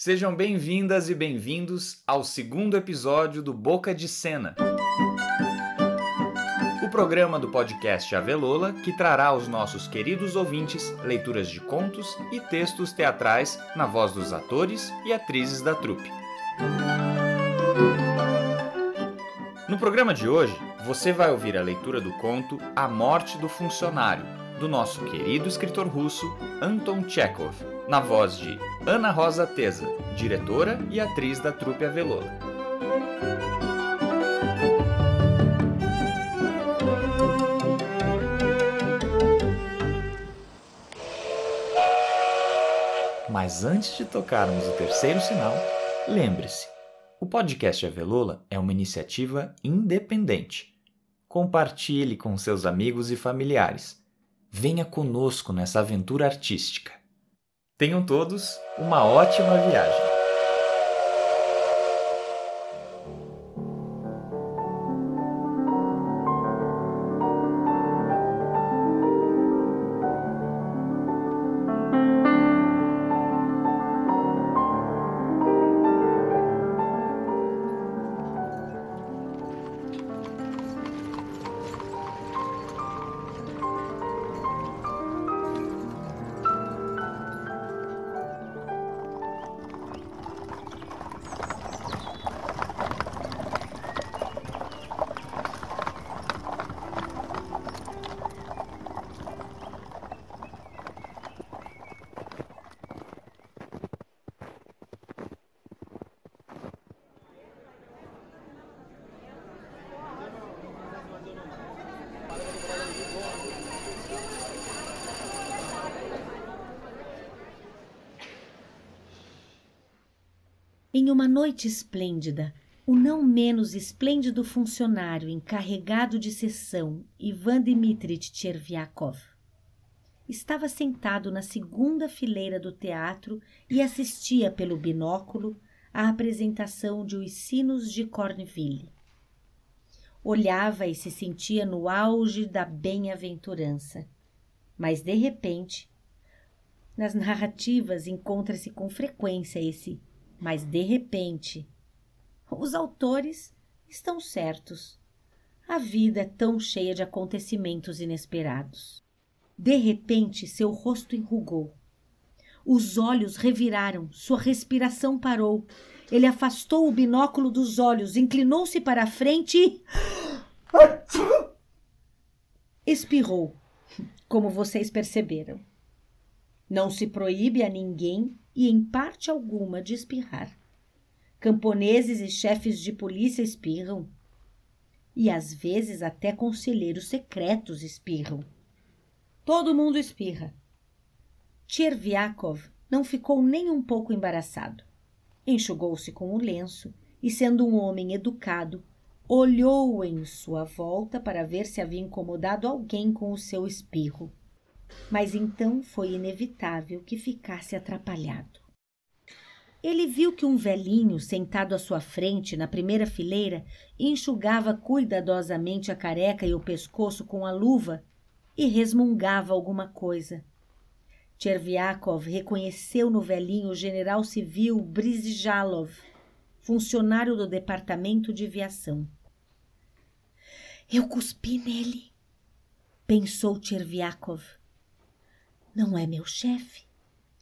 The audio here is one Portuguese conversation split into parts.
Sejam bem-vindas e bem-vindos ao segundo episódio do Boca de Cena. O programa do podcast Avelola que trará aos nossos queridos ouvintes leituras de contos e textos teatrais na voz dos atores e atrizes da trupe. No programa de hoje, você vai ouvir a leitura do conto A Morte do Funcionário, do nosso querido escritor russo Anton Chekhov, na voz de Ana Rosa Teza, diretora e atriz da trupe Avelola. Mas antes de tocarmos o terceiro sinal, lembre-se, o podcast Avelola é uma iniciativa independente. Compartilhe com seus amigos e familiares. Venha conosco nessa aventura artística. Tenham todos uma ótima viagem. Em uma noite esplêndida, o não menos esplêndido funcionário encarregado de sessão, Ivan Dmitritch Chervyakov, estava sentado na segunda fileira do teatro e assistia pelo binóculo à apresentação de Os Sinos de Cornville. Olhava e se sentia no auge da bem-aventurança, mas de repente, nas narrativas encontra-se com frequência esse mas de repente, os autores estão certos. A vida é tão cheia de acontecimentos inesperados. De repente, seu rosto enrugou. Os olhos reviraram, sua respiração parou. Ele afastou o binóculo dos olhos, inclinou-se para a frente e. Espirrou, como vocês perceberam. Não se proíbe a ninguém e em parte alguma de espirrar. Camponeses e chefes de polícia espirram. E às vezes até conselheiros secretos espirram. Todo mundo espirra. Tcherviakov não ficou nem um pouco embaraçado. Enxugou-se com o lenço e, sendo um homem educado, olhou em sua volta para ver se havia incomodado alguém com o seu espirro mas então foi inevitável que ficasse atrapalhado. Ele viu que um velhinho sentado à sua frente, na primeira fileira, enxugava cuidadosamente a careca e o pescoço com a luva e resmungava alguma coisa. Tcherviakov reconheceu no velhinho o general civil Brizijalov, funcionário do departamento de viação. Eu cuspi nele, pensou Tcherviakov. Não é meu chefe,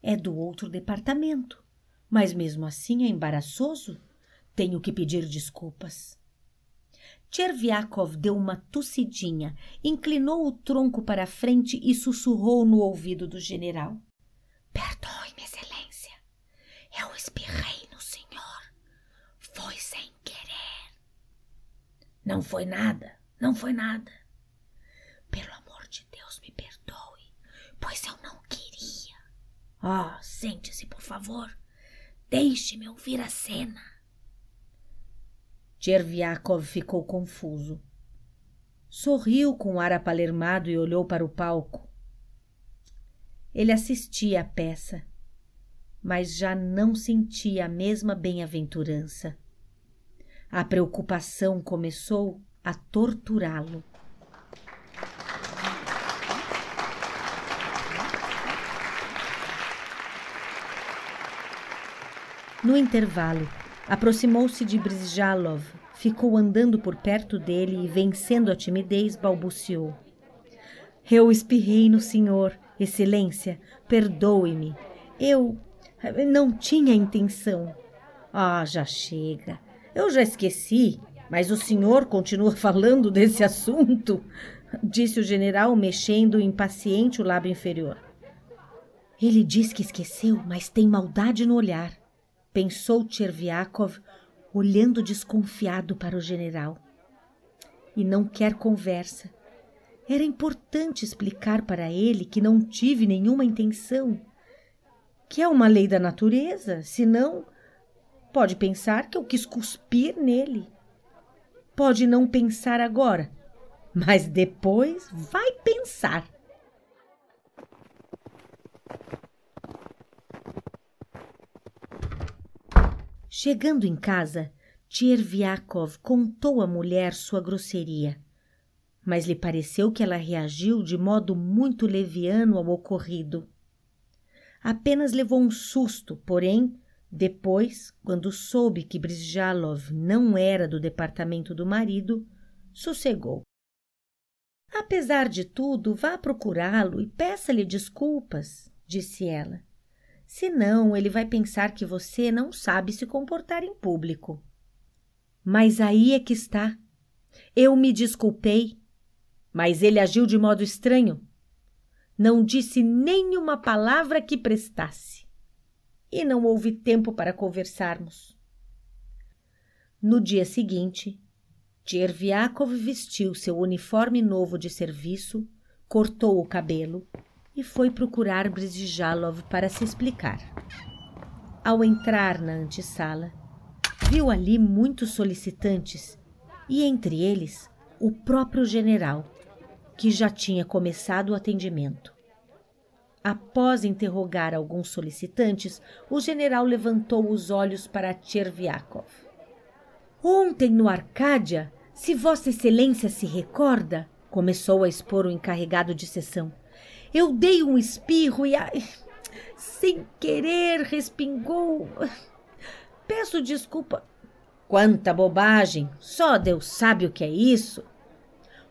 é do outro departamento. Mas mesmo assim é embaraçoso. Tenho que pedir desculpas. Tcherviakov deu uma tossidinha, inclinou o tronco para a frente e sussurrou no ouvido do general. Perdoe-me, excelência. Eu espirrei no senhor. Foi sem querer. Não foi nada, não foi nada. Pelo amor de Deus, me perdoe, pois eu Oh, sente-se, por favor. Deixe-me ouvir a cena. Tcherviakov ficou confuso. Sorriu com ar apalermado e olhou para o palco. Ele assistia à peça, mas já não sentia a mesma bem-aventurança. A preocupação começou a torturá-lo. No intervalo, aproximou-se de Brizjalov, ficou andando por perto dele e, vencendo a timidez, balbuciou. Eu espirrei no senhor, excelência, perdoe-me. Eu não tinha intenção. Ah, já chega. Eu já esqueci, mas o senhor continua falando desse assunto, disse o general, mexendo impaciente o lábio inferior. Ele diz que esqueceu, mas tem maldade no olhar, pensou Tcherviakov, olhando desconfiado para o general. E não quer conversa. Era importante explicar para ele que não tive nenhuma intenção, que é uma lei da natureza, senão pode pensar que eu quis cuspir nele. Pode não pensar agora, mas depois vai pensar. Chegando em casa, Tcherviakov contou à mulher sua grosseria, mas lhe pareceu que ela reagiu de modo muito leviano ao ocorrido. Apenas levou um susto, porém, depois, quando soube que Brizjalov não era do departamento do marido, sossegou. Apesar de tudo, vá procurá-lo e peça-lhe desculpas, disse ela. Senão, ele vai pensar que você não sabe se comportar em público. Mas aí é que está. Eu me desculpei, mas ele agiu de modo estranho. Não disse nem uma palavra que prestasse. E não houve tempo para conversarmos. No dia seguinte, Tcherviakov vestiu seu uniforme novo de serviço, cortou o cabelo e foi procurar Brizijalov para se explicar. Ao entrar na antessala, viu ali muitos solicitantes e entre eles o próprio general, que já tinha começado o atendimento. Após interrogar alguns solicitantes, o general levantou os olhos para Tcherviakov. Ontem no Arcádia, se Vossa Excelência se recorda, começou a expor o encarregado de sessão. Eu dei um espirro e, ai, sem querer, respingou. Peço desculpa. Quanta bobagem! Só Deus sabe o que é isso.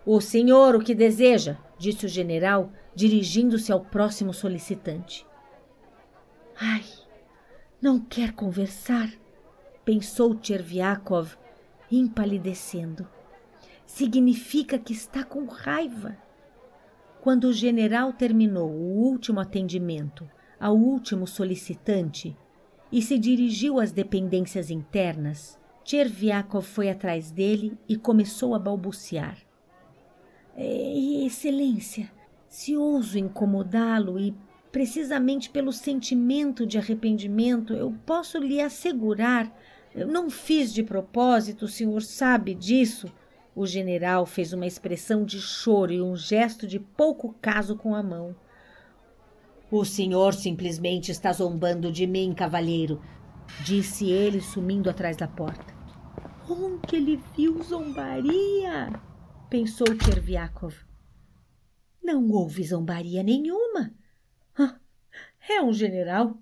O senhor o que deseja? disse o general, dirigindo-se ao próximo solicitante. Ai, não quer conversar? pensou Tcherviakov, empalidecendo. Significa que está com raiva. Quando o general terminou o último atendimento ao último solicitante e se dirigiu às dependências internas, Tcherviakov foi atrás dele e começou a balbuciar. Excelência, se ouso incomodá-lo e precisamente pelo sentimento de arrependimento, eu posso lhe assegurar, eu não fiz de propósito, o senhor sabe disso. O general fez uma expressão de choro e um gesto de pouco caso com a mão. O senhor simplesmente está zombando de mim, cavalheiro, disse ele, sumindo atrás da porta. Onde ele viu zombaria? pensou Tcherviakov. Não houve zombaria nenhuma. É um general,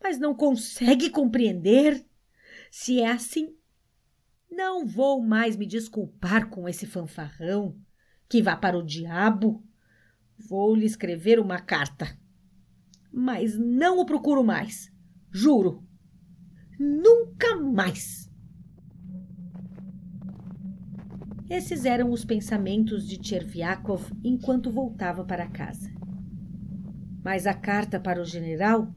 mas não consegue compreender. Se é assim, não vou mais me desculpar com esse fanfarrão. Que vá para o diabo. Vou lhe escrever uma carta. Mas não o procuro mais. Juro. Nunca mais. Esses eram os pensamentos de Tcherviakov enquanto voltava para casa. Mas a carta para o general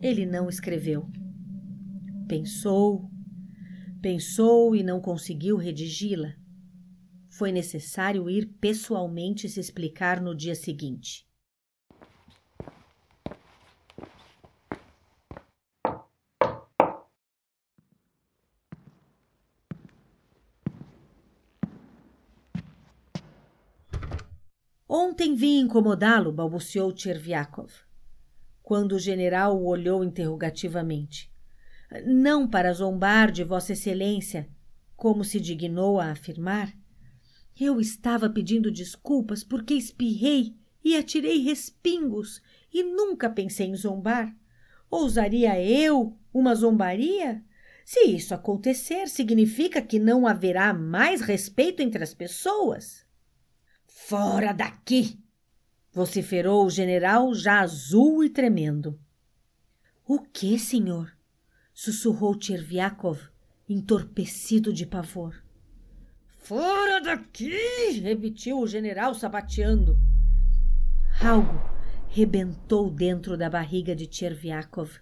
ele não escreveu. Pensou, Pensou e não conseguiu redigi-la. Foi necessário ir pessoalmente se explicar no dia seguinte. Ontem vim incomodá-lo, balbuciou Tcherviakov. Quando o general o olhou interrogativamente não para zombar de Vossa Excelência, como se dignou a afirmar. Eu estava pedindo desculpas porque espirrei e atirei respingos e nunca pensei em zombar. Ousaria eu, Uma zombaria? Se isso acontecer, significa que não haverá mais respeito entre as pessoas. Fora daqui! vociferou o general, já azul e tremendo. O que, senhor? Sussurrou Tcherviakov, entorpecido de pavor. Fora daqui! repetiu o general sabateando. Algo rebentou dentro da barriga de Tcherviakov.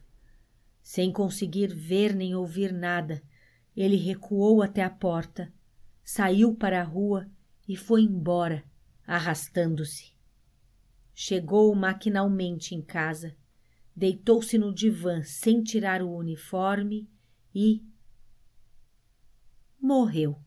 Sem conseguir ver nem ouvir nada, ele recuou até a porta, saiu para a rua e foi embora, arrastando-se. Chegou maquinalmente em casa, deitou-se no divã sem tirar o uniforme e morreu.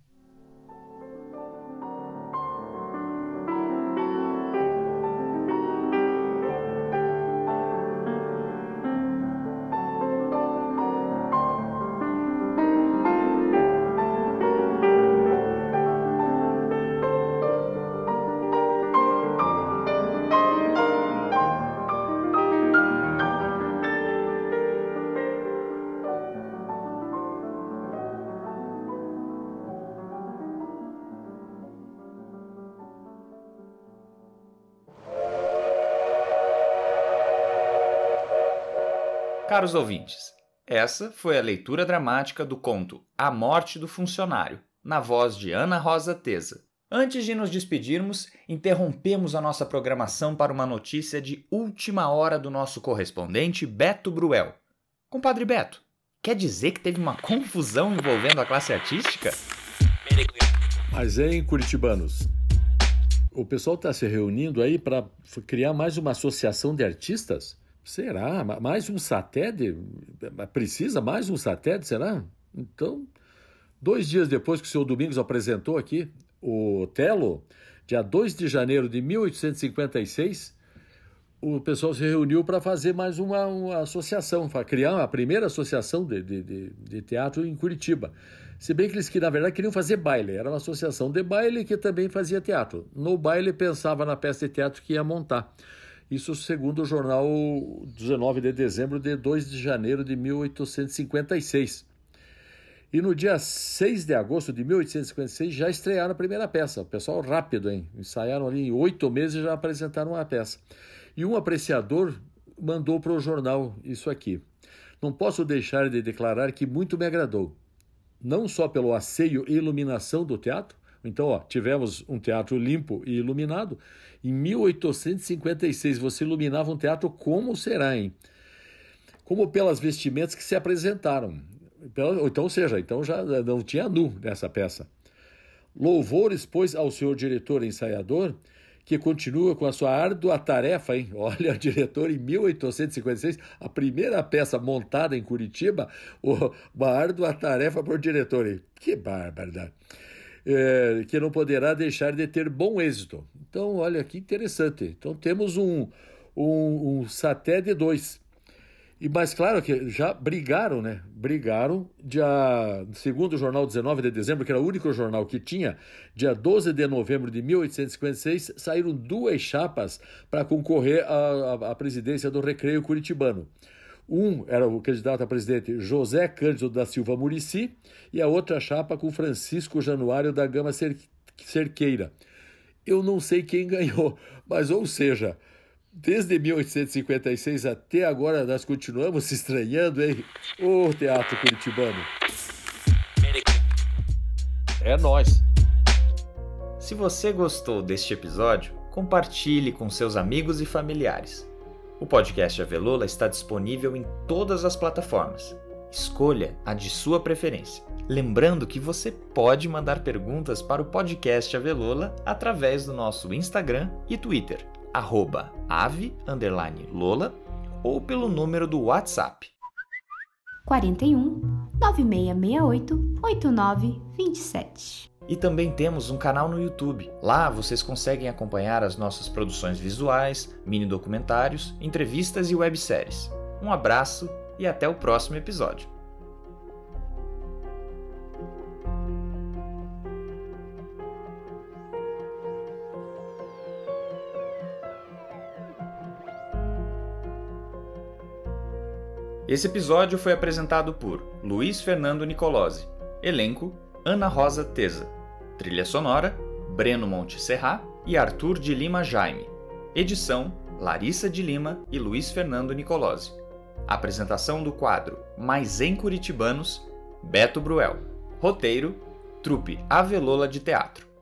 Caros ouvintes, essa foi a leitura dramática do conto A Morte do Funcionário, na voz de Ana Rosa Teza. Antes de nos despedirmos, interrompemos a nossa programação para uma notícia de última hora do nosso correspondente Beto Bruel. Compadre Beto, quer dizer que teve uma confusão envolvendo a classe artística? Mas em Curitibanos. O pessoal está se reunindo aí para criar mais uma associação de artistas? Será? Mais um satélite? Precisa mais um satélite, será? Então, dois dias depois que o senhor Domingos apresentou aqui o Telo, dia 2 de janeiro de 1856, o pessoal se reuniu para fazer mais uma, uma associação, para criar a primeira associação de, de, de, de, teatro em Curitiba. Se bem que eles, que, na verdade, queriam fazer baile. Era uma associação de baile que também fazia teatro. No baile, pensava na peça de teatro que ia montar. Isso segundo o jornal 19 de dezembro de 2 de janeiro de 1856. E no dia 6 de agosto de 1856 já estrearam a primeira peça. O pessoal rápido, hein? Ensaiaram ali em oito meses e já apresentaram a peça. E um apreciador mandou para o jornal isso aqui. Não posso deixar de declarar que muito me agradou. Não só pelo asseio e iluminação do teatro, então, ó, tivemos um teatro limpo e iluminado. Em 1856, você iluminava um teatro como será, hein? Como pelas vestimentas que se apresentaram. Então, ou seja, então já não tinha nu nessa peça. Louvores, pois, ao senhor diretor ensaiador, que continua com a sua árdua tarefa, hein? Olha, diretor, em 1856, a primeira peça montada em Curitiba, uma árdua tarefa por diretor, hein? Que barbaridade é, que não poderá deixar de ter bom êxito. Então, olha que interessante. Então, temos um, um, um Saté de dois. E mais claro que já brigaram, né? Brigaram, dia, segundo o jornal 19 de dezembro, que era o único jornal que tinha, dia 12 de novembro de 1856, saíram duas chapas para concorrer à presidência do Recreio Curitibano. Um era o candidato a presidente José Cândido da Silva Murici e a outra chapa com Francisco Januário da Gama Cerqueira. Eu não sei quem ganhou, mas ou seja, desde 1856 até agora nós continuamos se estranhando, hein? Ô teatro curitibano. É nós. Se você gostou deste episódio, compartilhe com seus amigos e familiares. O podcast Avelula está disponível em todas as plataformas. Escolha a de sua preferência. Lembrando que você pode mandar perguntas para o podcast Avelula através do nosso Instagram e Twitter, ave_lola ou pelo número do WhatsApp 41 9668 8927. E também temos um canal no YouTube. Lá vocês conseguem acompanhar as nossas produções visuais, mini documentários, entrevistas e webséries. Um abraço e até o próximo episódio. Esse episódio foi apresentado por Luiz Fernando Nicolosi. Elenco: Ana Rosa Teza. Trilha sonora: Breno Monte Serra e Arthur de Lima Jaime. Edição: Larissa de Lima e Luiz Fernando Nicolosi. Apresentação do quadro Mais em Curitibanos, Beto Bruel. Roteiro: Trupe Avelola de Teatro.